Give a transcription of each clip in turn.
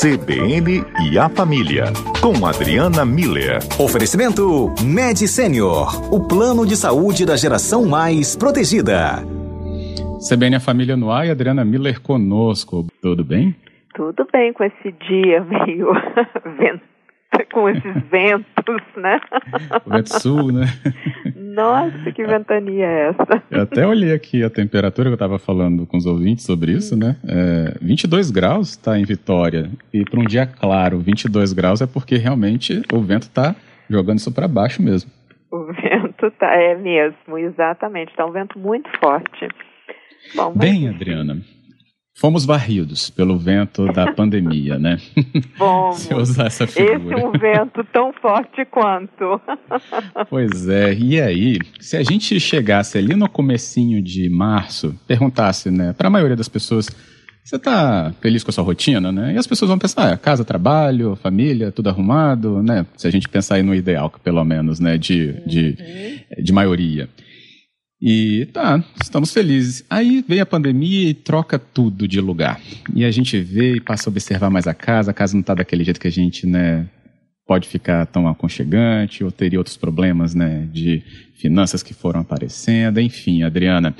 CBN e a Família, com Adriana Miller. Oferecimento Med Senior, o plano de saúde da geração mais protegida. CBN e a Família no ar e Adriana Miller conosco. Tudo bem? Tudo bem com esse dia meio com esses ventos, né? O vento sul, né? Nossa, que ventania é essa? Eu até olhei aqui a temperatura que eu estava falando com os ouvintes sobre isso, né? É, 22 graus está em Vitória. E para um dia claro, 22 graus é porque realmente o vento está jogando isso para baixo mesmo. O vento tá, é mesmo, exatamente. Está um vento muito forte. Bom, Bem, mas... Adriana, Fomos varridos pelo vento da pandemia, né? Fomos. Se usar essa figura. Esse é um vento tão forte quanto. pois é. E aí, se a gente chegasse ali no comecinho de março, perguntasse, né, para a maioria das pessoas, você está feliz com a sua rotina, né? E as pessoas vão pensar, ah, casa, trabalho, família, tudo arrumado, né? Se a gente pensar aí no ideal, pelo menos, né, de, de, uhum. de maioria. E tá, estamos felizes. Aí vem a pandemia e troca tudo de lugar. E a gente vê e passa a observar mais a casa. A casa não está daquele jeito que a gente, né, pode ficar tão aconchegante, ou teria outros problemas, né, de finanças que foram aparecendo. Enfim, Adriana,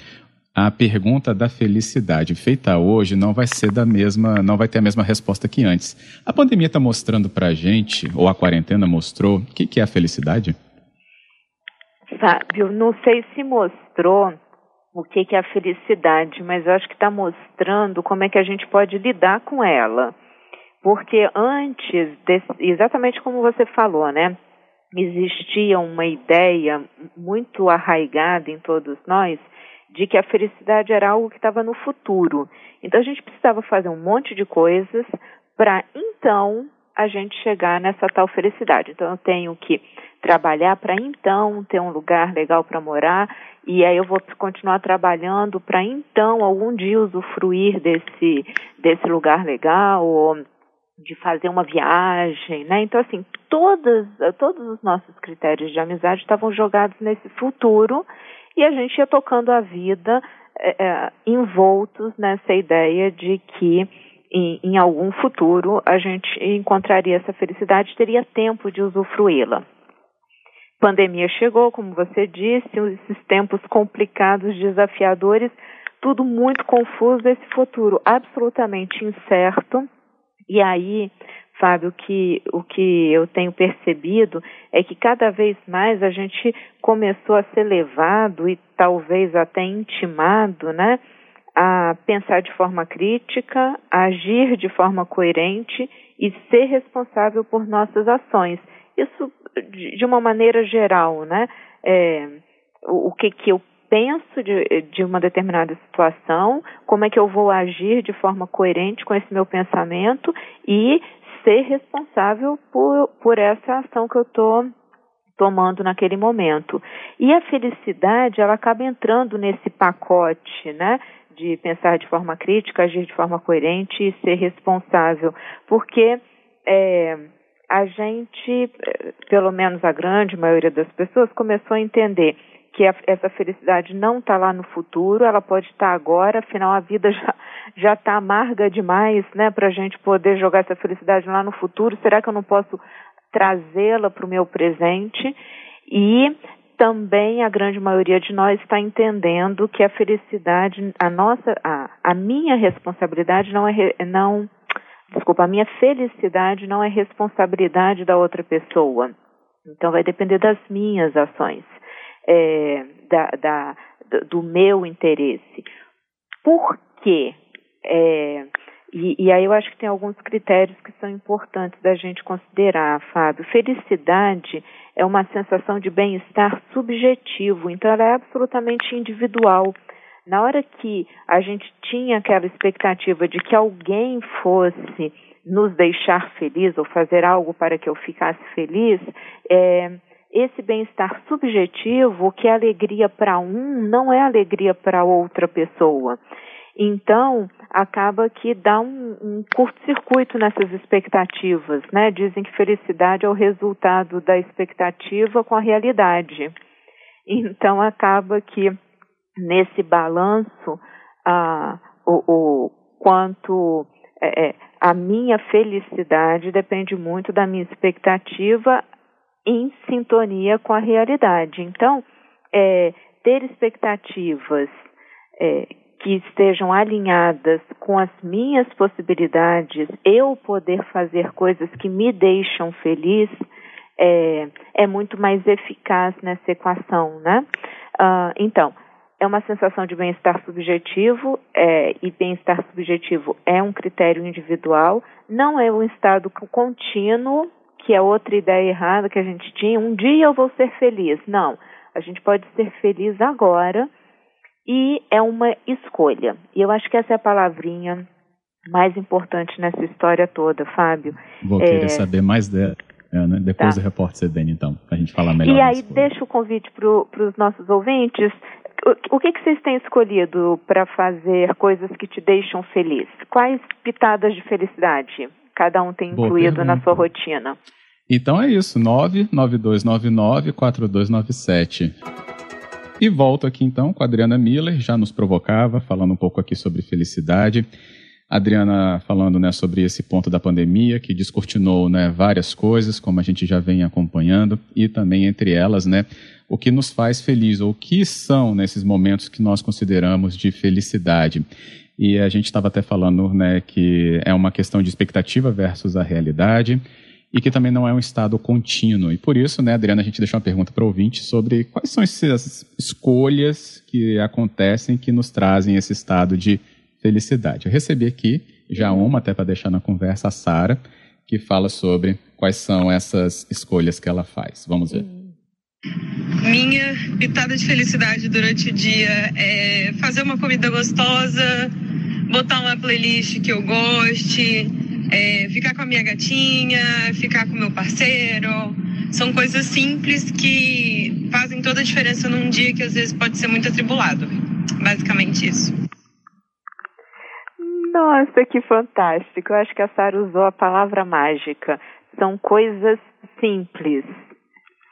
a pergunta da felicidade feita hoje não vai ser da mesma, não vai ter a mesma resposta que antes. A pandemia está mostrando para gente, ou a quarentena mostrou, o que, que é a felicidade? Fábio, não sei se mostrou o que, que é a felicidade, mas eu acho que está mostrando como é que a gente pode lidar com ela. Porque antes, desse, exatamente como você falou, né? Existia uma ideia muito arraigada em todos nós de que a felicidade era algo que estava no futuro. Então a gente precisava fazer um monte de coisas para então a gente chegar nessa tal felicidade. Então eu tenho que trabalhar para então ter um lugar legal para morar e aí eu vou continuar trabalhando para então algum dia usufruir desse desse lugar legal ou de fazer uma viagem, né? Então assim, todas todos os nossos critérios de amizade estavam jogados nesse futuro e a gente ia tocando a vida é, envoltos nessa ideia de que em, em algum futuro a gente encontraria essa felicidade, teria tempo de usufruí-la pandemia chegou, como você disse, esses tempos complicados, desafiadores, tudo muito confuso, esse futuro absolutamente incerto. E aí, Fábio, que, o que eu tenho percebido é que cada vez mais a gente começou a ser levado e talvez até intimado, né, a pensar de forma crítica, agir de forma coerente e ser responsável por nossas ações. Isso de, uma maneira geral, né? É, o, o que, que eu penso de, de uma determinada situação, como é que eu vou agir de forma coerente com esse meu pensamento e ser responsável por, por essa ação que eu estou tomando naquele momento. E a felicidade, ela acaba entrando nesse pacote, né? De pensar de forma crítica, agir de forma coerente e ser responsável. Porque é, a gente, pelo menos a grande maioria das pessoas, começou a entender que a, essa felicidade não está lá no futuro, ela pode estar tá agora, afinal a vida já está amarga demais, né, para a gente poder jogar essa felicidade lá no futuro. Será que eu não posso trazê-la para o meu presente? E também a grande maioria de nós está entendendo que a felicidade, a nossa, a, a minha responsabilidade não é não desculpa, a minha felicidade não é responsabilidade da outra pessoa. Então vai depender das minhas ações, é, da, da, do meu interesse. Por quê? É, e, e, aí eu acho que tem alguns critérios que são importantes da gente considerar, Fábio. Felicidade é uma sensação de bem-estar subjetivo, então ela é absolutamente individual na hora que a gente tinha aquela expectativa de que alguém fosse nos deixar feliz ou fazer algo para que eu ficasse feliz, é, esse bem-estar subjetivo, que é alegria para um, não é alegria para outra pessoa. Então, acaba que dá um, um curto-circuito nessas expectativas, né? Dizem que felicidade é o resultado da expectativa com a realidade. Então, acaba que nesse balanço ah, o, o, quanto é, é, a minha felicidade depende muito da minha expectativa em sintonia com a realidade. Então, é, ter expectativas é, que estejam alinhadas com as minhas possibilidades, eu poder fazer coisas que me deixam feliz, é, é muito mais eficaz nessa equação, né? Uh, então, é uma sensação de bem-estar subjetivo, é, e bem-estar subjetivo é um critério individual, não é um estado contínuo, que é outra ideia errada que a gente tinha, um dia eu vou ser feliz. Não, a gente pode ser feliz agora e é uma escolha. E eu acho que essa é a palavrinha mais importante nessa história toda, Fábio. Vou querer é... saber mais dela. É, né? Depois tá. do repórter CBN, então, para a gente falar melhor. E aí, deixa o convite para os nossos ouvintes. O, que, que vocês têm escolhido para fazer coisas que te deixam feliz? Quais pitadas de felicidade cada um tem incluído na sua rotina? Então é isso, 992994297. E volto aqui então com a Adriana Miller, já nos provocava, falando um pouco aqui sobre felicidade. Adriana falando né, sobre esse ponto da pandemia, que descortinou né, várias coisas, como a gente já vem acompanhando, e também entre elas, né, o que nos faz feliz, ou o que são nesses momentos que nós consideramos de felicidade. E a gente estava até falando né, que é uma questão de expectativa versus a realidade e que também não é um estado contínuo. E por isso, né, Adriana, a gente deixou uma pergunta para o ouvinte sobre quais são essas escolhas que acontecem que nos trazem esse estado de felicidade. Eu recebi aqui já uma, até para deixar na conversa, a Sara, que fala sobre quais são essas escolhas que ela faz. Vamos ver. Minha pitada de felicidade durante o dia é fazer uma comida gostosa, botar uma playlist que eu goste, é, ficar com a minha gatinha, ficar com meu parceiro. São coisas simples que fazem toda a diferença num dia que às vezes pode ser muito atribulado. Basicamente isso. Nossa, que fantástico. Eu acho que a Sara usou a palavra mágica. São coisas simples.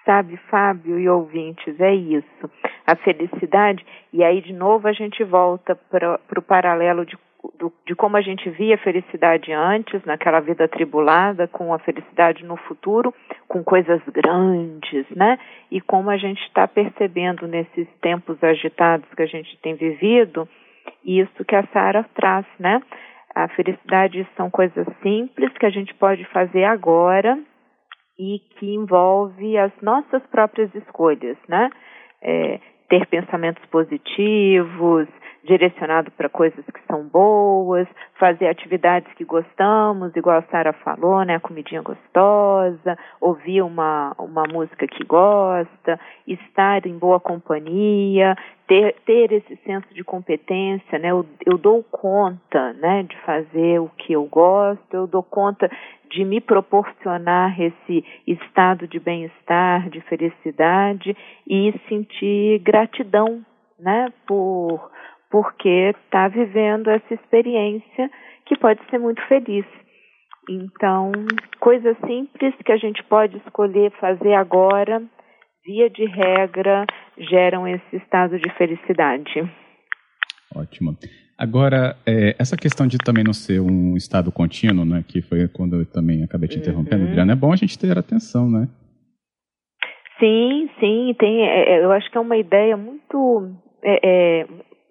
Sabe, Fábio e ouvintes, é isso. A felicidade, e aí de novo a gente volta para o paralelo de do, de como a gente via a felicidade antes, naquela vida atribulada, com a felicidade no futuro, com coisas grandes, né? E como a gente está percebendo nesses tempos agitados que a gente tem vivido, isso que a Sara traz, né? A felicidade são coisas simples que a gente pode fazer agora e que envolve as nossas próprias escolhas, né? É, ter pensamentos positivos, direcionado para coisas que são boas, fazer atividades que gostamos, igual a Sara falou, né, a comidinha gostosa, ouvir uma, uma música que gosta, estar em boa companhia, ter, ter esse senso de competência, né, eu, eu dou conta, né, de fazer o que eu gosto, eu dou conta de me proporcionar esse estado de bem-estar, de felicidade e sentir gratidão, né, por porque está vivendo essa experiência que pode ser muito feliz. Então, coisas simples que a gente pode escolher fazer agora, via de regra, geram esse estado de felicidade. Ótimo. Agora, é, essa questão de também não ser um estado contínuo, né, que foi quando eu também acabei te interrompendo, uhum. Adriana, é bom a gente ter atenção, né? Sim, sim, tem, é, é eu acho que é uma ideia muito é, é,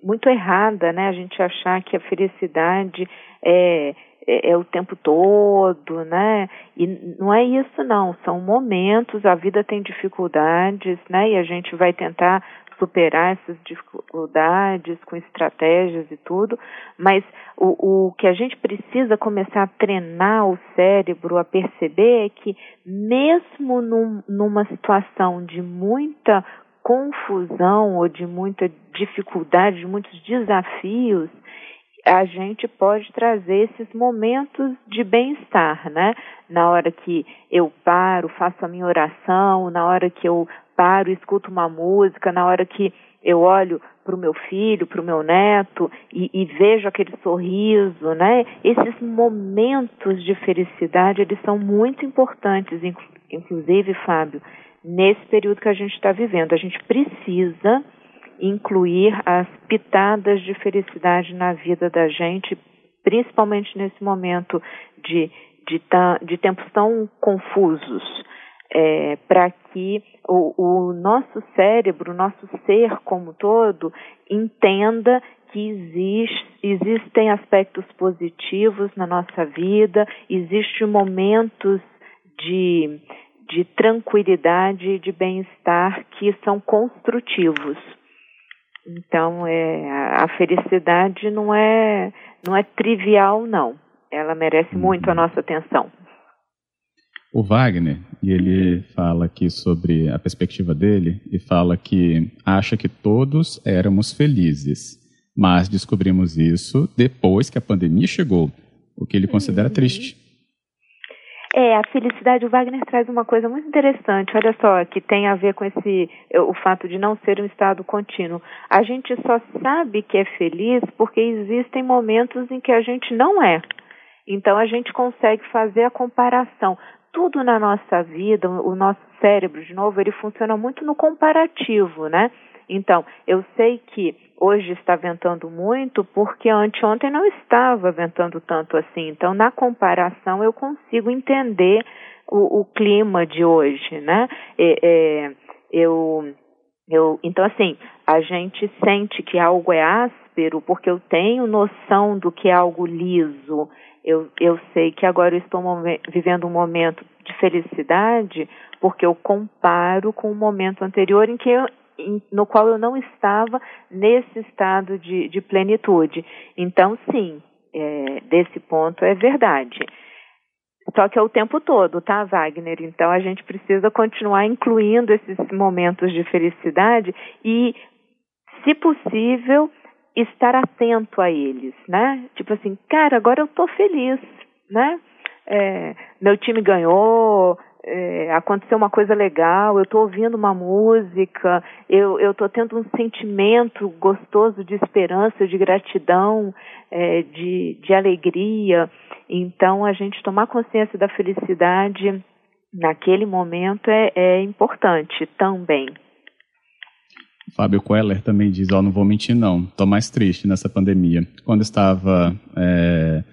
muito errada, né? A gente achar que a felicidade é, é, é, o tempo todo, né? E não é isso não, são momentos, a vida tem dificuldades, né? E a gente vai tentar superar essas dificuldades com estratégias e tudo, mas o, o que a gente precisa começar a treinar o cérebro a perceber é que mesmo num, numa situação de muita confusão ou de muita dificuldade, de muitos desafios, a gente pode trazer esses momentos de bem-estar, né? Na hora que eu paro, faço a minha oração, na hora que eu paro, escuto uma música, na hora que eu olho para o meu filho, para o meu neto e, e, vejo aquele sorriso, né? Esses momentos de felicidade, eles são muito importantes, inclusive, Fábio, nesse período que a gente está vivendo. A gente precisa incluir as pitadas de felicidade na vida da gente principalmente nesse momento de, de, de tempos tão confusos, é, para que o, o nosso cérebro, o nosso ser como todo, entenda que existe, existem aspectos positivos na nossa vida, existem momentos de, de tranquilidade e de bem-estar que são construtivos. Então, é, a felicidade não é, não é trivial, não. Ela merece muito a uhum. nossa atenção. O Wagner, ele fala aqui sobre a perspectiva dele e fala que acha que todos éramos felizes, mas descobrimos isso depois que a pandemia chegou, o que ele considera uhum. triste. É, a felicidade, o Wagner traz uma coisa muito interessante, olha só, que tem a ver com esse o fato de não ser um estado contínuo. A gente só sabe que é feliz porque existem momentos em que a gente não é. Então a gente consegue fazer a comparação. Tudo na nossa vida, o nosso cérebro, de novo, ele funciona muito no comparativo, né? Então, eu sei que hoje está ventando muito porque anteontem não estava ventando tanto assim. Então, na comparação, eu consigo entender o, o clima de hoje, né? É, é, eu, eu, então, assim, a gente sente que algo é áspero porque eu tenho noção do que é algo liso. Eu, eu sei que agora eu estou vivendo um momento de felicidade porque eu comparo com o momento anterior em que eu no qual eu não estava nesse estado de, de plenitude. Então, sim, é, desse ponto é verdade. Só que é o tempo todo, tá, Wagner? Então a gente precisa continuar incluindo esses momentos de felicidade e, se possível, estar atento a eles, né? Tipo assim, cara, agora eu tô feliz, né? É, meu time ganhou, é, aconteceu uma coisa legal, eu estou ouvindo uma música, eu estou tendo um sentimento gostoso de esperança, de gratidão, é, de, de alegria. Então, a gente tomar consciência da felicidade naquele momento é, é importante também. Fábio Queller também diz, ó, oh, não vou mentir não, estou mais triste nessa pandemia. Quando estava é,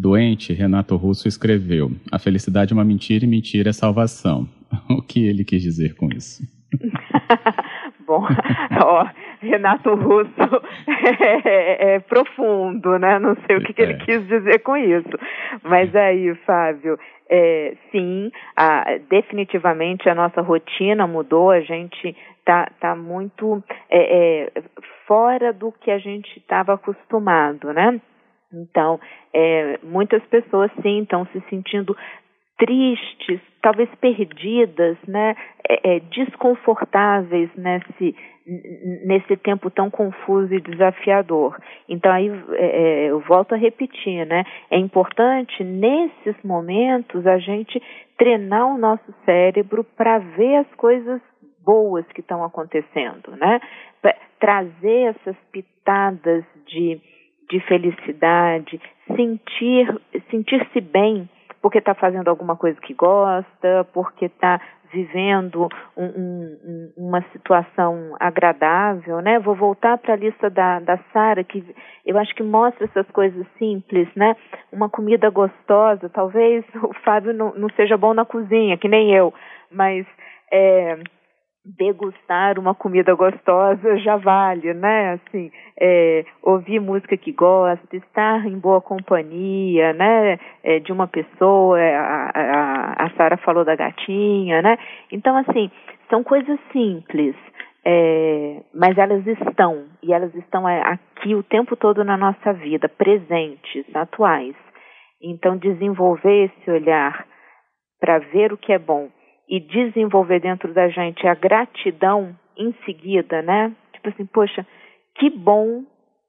doente, Renato Russo escreveu: A felicidade é uma mentira e mentira é salvação. O que ele quis dizer com isso? Bom, ó, Renato Russo é, é, é, profundo, né? Não sei o que, que ele é. quis dizer com isso. Mas aí, Fábio, é, sim, a, definitivamente a nossa rotina mudou, a gente tá, tá muito é, é, fora do que a gente estava acostumado, né? Então, é, muitas pessoas sim estão se sentindo tristes, talvez perdidas, né, é, é, desconfortáveis nesse nesse tempo tão confuso e desafiador. Então aí é, é, eu volto a repetir, né? É importante nesses momentos a gente treinar o nosso cérebro para ver as coisas boas que estão acontecendo, né? Pra trazer essas pitadas de de felicidade, sentir sentir-se bem porque está fazendo alguma coisa que gosta, porque está vivendo um, um, uma situação agradável, né? Vou voltar para a lista da, da Sara, que eu acho que mostra essas coisas simples, né? Uma comida gostosa, talvez o Fábio não, não seja bom na cozinha, que nem eu, mas é, degustar uma comida gostosa já vale, né? Assim, é, ouvir música que gosta, estar em boa companhia, né? É, de uma pessoa, é, a, a, a Sara falou da gatinha, né? Então, assim, são coisas simples, é, mas elas estão, e elas estão é, aqui o tempo todo na nossa vida, presentes, atuais. Então, desenvolver esse olhar para ver o que é bom e desenvolver dentro da gente a gratidão em seguida, né? Tipo assim, poxa, que bom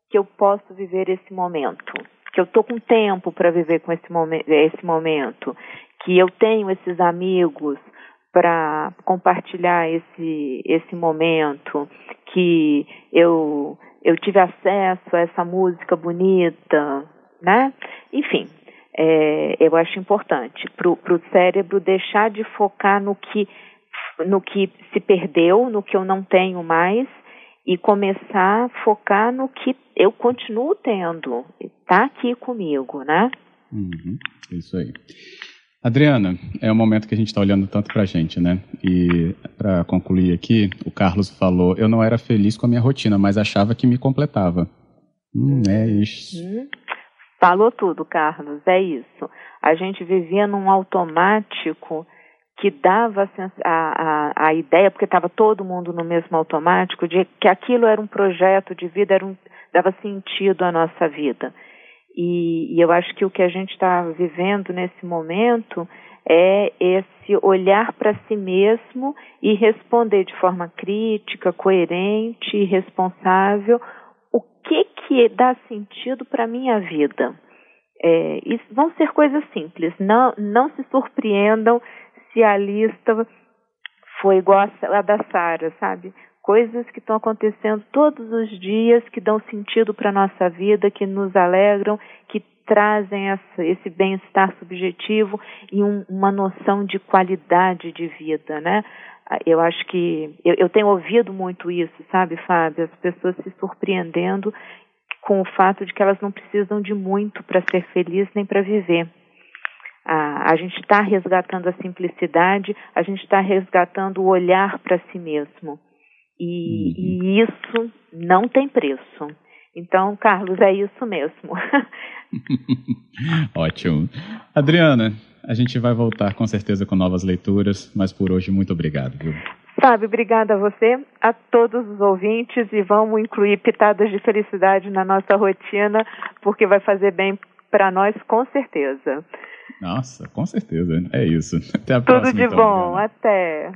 que eu posso viver esse momento, que eu tô com tempo para viver com esse, esse momento, que eu tenho esses amigos para compartilhar esse esse momento, que eu eu tive acesso a essa música bonita, né? Enfim, é, eu acho importante para o cérebro deixar de focar no que, no que se perdeu, no que eu não tenho mais, e começar a focar no que eu continuo tendo. está aqui comigo, né? Uhum, isso aí. Adriana, é um momento que a gente está olhando tanto para a gente, né? E para concluir aqui, o Carlos falou: eu não era feliz com a minha rotina, mas achava que me completava. Hum, é isso. Hum. Falou tudo, Carlos. É isso. A gente vivia num automático que dava a, a, a ideia, porque estava todo mundo no mesmo automático, de que aquilo era um projeto de vida, era um, dava sentido à nossa vida. E, e eu acho que o que a gente está vivendo nesse momento é esse olhar para si mesmo e responder de forma crítica, coerente e responsável o que que dá sentido para a minha vida. É, vão ser coisas simples, não, não se surpreendam se a lista foi igual a da Sara, sabe? Coisas que estão acontecendo todos os dias, que dão sentido para a nossa vida, que nos alegram, que trazem essa, esse bem-estar subjetivo e um, uma noção de qualidade de vida, né? Eu acho que eu, eu tenho ouvido muito isso, sabe, Fábio? As pessoas se surpreendendo com o fato de que elas não precisam de muito para ser feliz nem para viver. A, a gente está resgatando a simplicidade, a gente está resgatando o olhar para si mesmo. E, uhum. e isso não tem preço. Então, Carlos, é isso mesmo. Ótimo. Adriana, a gente vai voltar com certeza com novas leituras, mas por hoje, muito obrigado. Viu? Fábio, obrigada a você, a todos os ouvintes e vamos incluir pitadas de felicidade na nossa rotina, porque vai fazer bem para nós com certeza. Nossa, com certeza. É isso. Até a Tudo próxima. Tudo de então, bom. Até.